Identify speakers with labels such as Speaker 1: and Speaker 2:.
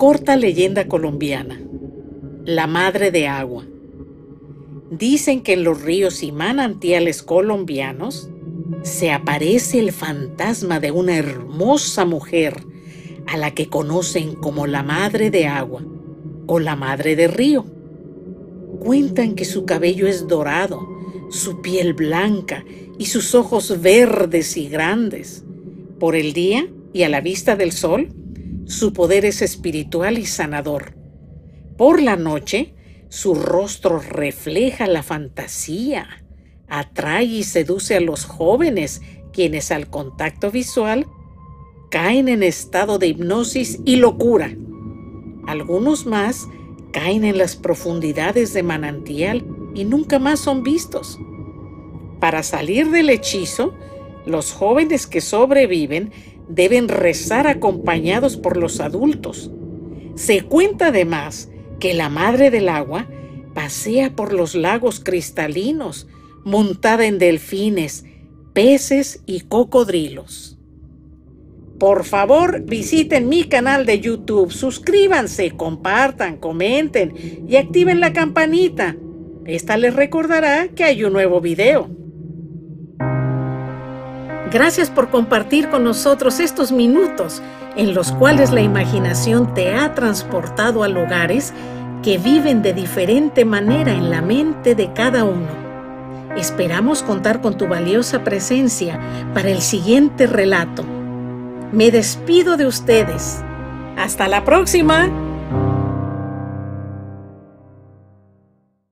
Speaker 1: Corta leyenda colombiana. La madre de agua. Dicen que en los ríos y manantiales colombianos se aparece el fantasma de una hermosa mujer a la que conocen como la madre de agua o la madre de río. Cuentan que su cabello es dorado, su piel blanca y sus ojos verdes y grandes. Por el día y a la vista del sol, su poder es espiritual y sanador. Por la noche, su rostro refleja la fantasía, atrae y seduce a los jóvenes, quienes al contacto visual caen en estado de hipnosis y locura. Algunos más caen en las profundidades de manantial y nunca más son vistos. Para salir del hechizo, los jóvenes que sobreviven deben rezar acompañados por los adultos. Se cuenta además que la Madre del Agua pasea por los lagos cristalinos, montada en delfines, peces y cocodrilos. Por favor, visiten mi canal de YouTube, suscríbanse, compartan, comenten y activen la campanita. Esta les recordará que hay un nuevo video. Gracias por compartir con nosotros estos minutos en los cuales la imaginación te ha transportado a lugares que viven de diferente manera en la mente de cada uno. Esperamos contar con tu valiosa presencia para el siguiente relato. Me despido de ustedes. Hasta la próxima.